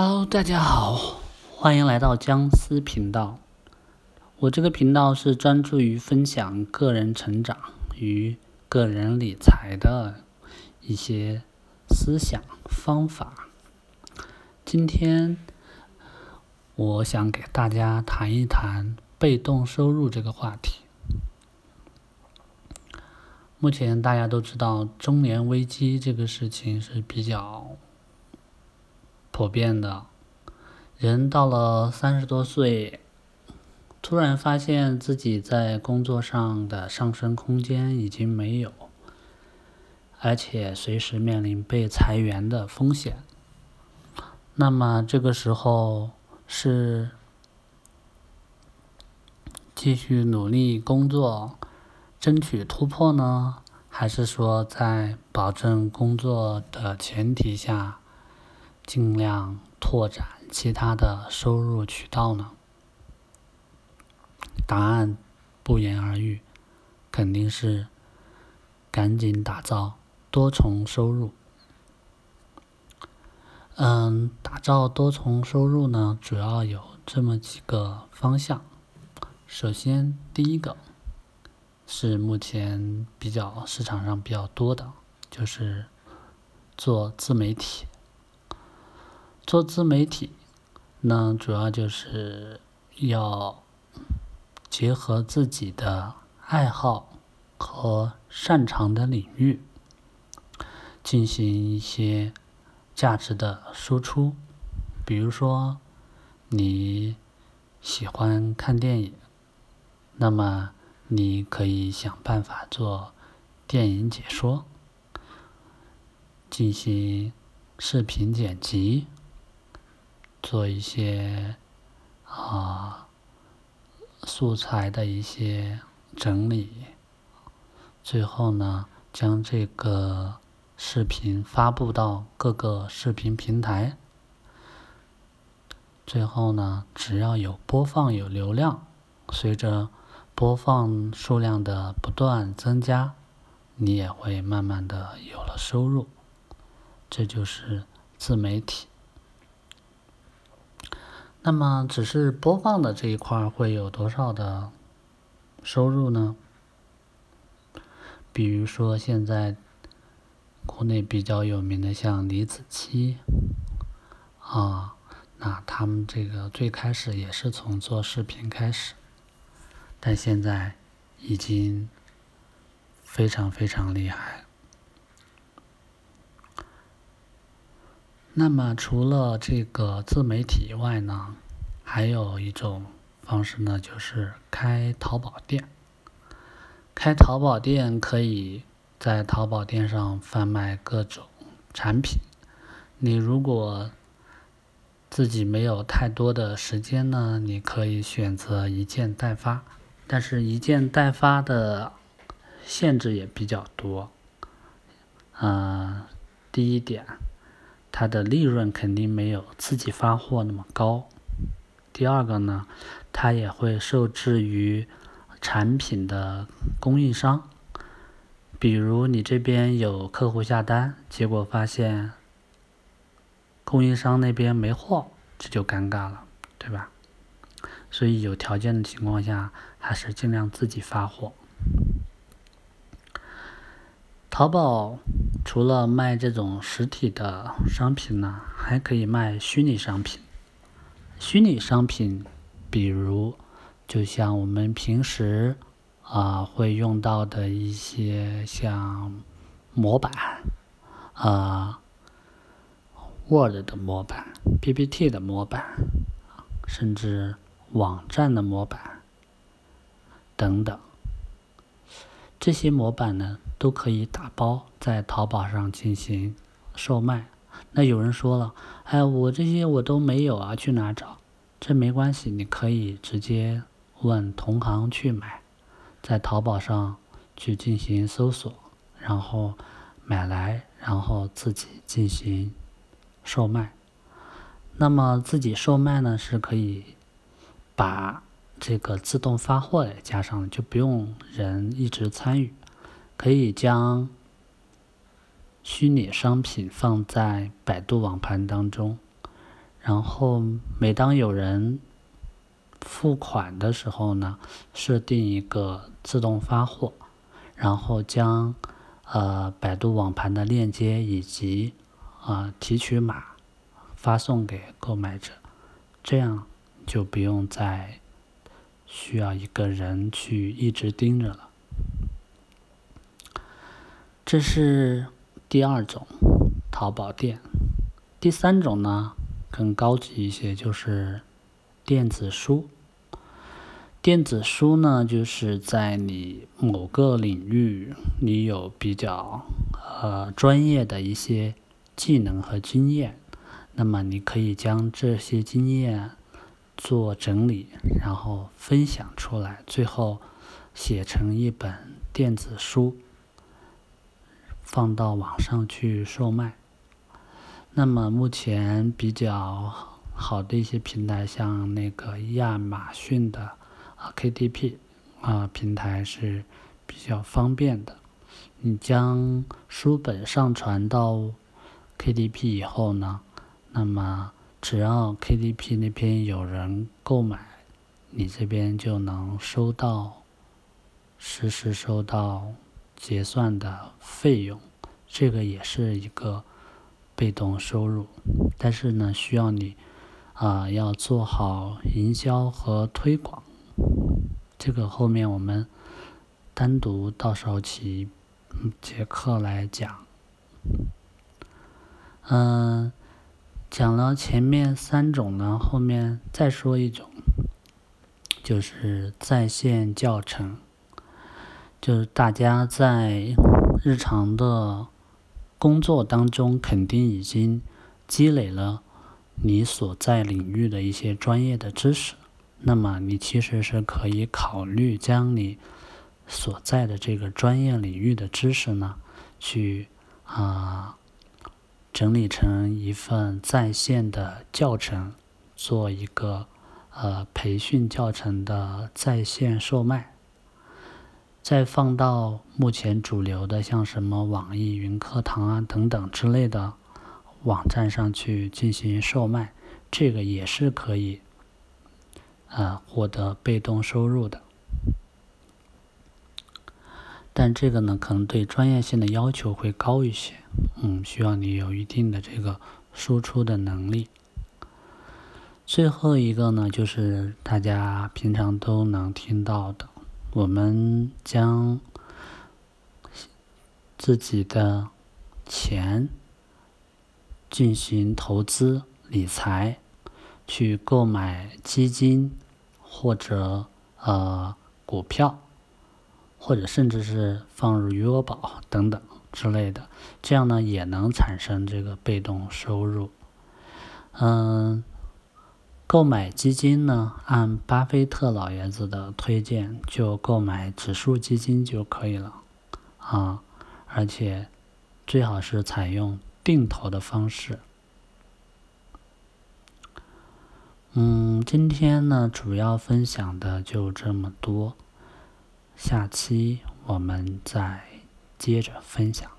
Hello，大家好，欢迎来到姜思频道。我这个频道是专注于分享个人成长与个人理财的一些思想方法。今天我想给大家谈一谈被动收入这个话题。目前大家都知道中年危机这个事情是比较。普遍的，人到了三十多岁，突然发现自己在工作上的上升空间已经没有，而且随时面临被裁员的风险。那么这个时候是继续努力工作，争取突破呢，还是说在保证工作的前提下？尽量拓展其他的收入渠道呢？答案不言而喻，肯定是赶紧打造多重收入。嗯，打造多重收入呢，主要有这么几个方向。首先，第一个是目前比较市场上比较多的，就是做自媒体。做自媒体，那主要就是要结合自己的爱好和擅长的领域，进行一些价值的输出。比如说，你喜欢看电影，那么你可以想办法做电影解说，进行视频剪辑。做一些啊素材的一些整理，最后呢，将这个视频发布到各个视频平台。最后呢，只要有播放有流量，随着播放数量的不断增加，你也会慢慢的有了收入。这就是自媒体。那么，只是播放的这一块会有多少的收入呢？比如说，现在国内比较有名的像李子柒啊，那他们这个最开始也是从做视频开始，但现在已经非常非常厉害。那么除了这个自媒体以外呢，还有一种方式呢，就是开淘宝店。开淘宝店可以在淘宝店上贩卖各种产品。你如果自己没有太多的时间呢，你可以选择一件代发，但是一件代发的限制也比较多。嗯，第一点。它的利润肯定没有自己发货那么高。第二个呢，它也会受制于产品的供应商。比如你这边有客户下单，结果发现供应商那边没货，这就尴尬了，对吧？所以有条件的情况下，还是尽量自己发货。淘宝。除了卖这种实体的商品呢，还可以卖虚拟商品。虚拟商品，比如就像我们平时啊会用到的一些像模板啊、Word 的模板、PPT 的模板，甚至网站的模板等等。这些模板呢，都可以打包在淘宝上进行售卖。那有人说了，哎，我这些我都没有啊，去哪找？这没关系，你可以直接问同行去买，在淘宝上去进行搜索，然后买来，然后自己进行售卖。那么自己售卖呢，是可以把。这个自动发货也加上了，就不用人一直参与，可以将虚拟商品放在百度网盘当中，然后每当有人付款的时候呢，设定一个自动发货，然后将呃百度网盘的链接以及啊提取码发送给购买者，这样就不用再需要一个人去一直盯着了。这是第二种淘宝店，第三种呢更高级一些，就是电子书。电子书呢，就是在你某个领域你有比较呃专业的一些技能和经验，那么你可以将这些经验做整理，然后分享出来，最后写成一本电子书。放到网上去售卖。那么目前比较好的一些平台，像那个亚马逊的啊 KDP 啊平台是比较方便的。你将书本上传到 KDP 以后呢，那么只要 KDP 那边有人购买，你这边就能收到实时收到。结算的费用，这个也是一个被动收入，但是呢，需要你啊要做好营销和推广，这个后面我们单独到时候起节课来讲。嗯，讲了前面三种呢，后面再说一种，就是在线教程。就是大家在日常的工作当中，肯定已经积累了你所在领域的一些专业的知识。那么，你其实是可以考虑将你所在的这个专业领域的知识呢，去啊整理成一份在线的教程，做一个呃培训教程的在线售卖。再放到目前主流的，像什么网易云课堂啊等等之类的网站上去进行售卖，这个也是可以啊获得被动收入的。但这个呢，可能对专业性的要求会高一些，嗯，需要你有一定的这个输出的能力。最后一个呢，就是大家平常都能听到的。我们将自己的钱进行投资理财，去购买基金或者呃股票，或者甚至是放入余额宝等等之类的，这样呢也能产生这个被动收入，嗯。购买基金呢，按巴菲特老爷子的推荐，就购买指数基金就可以了，啊，而且最好是采用定投的方式。嗯，今天呢，主要分享的就这么多，下期我们再接着分享。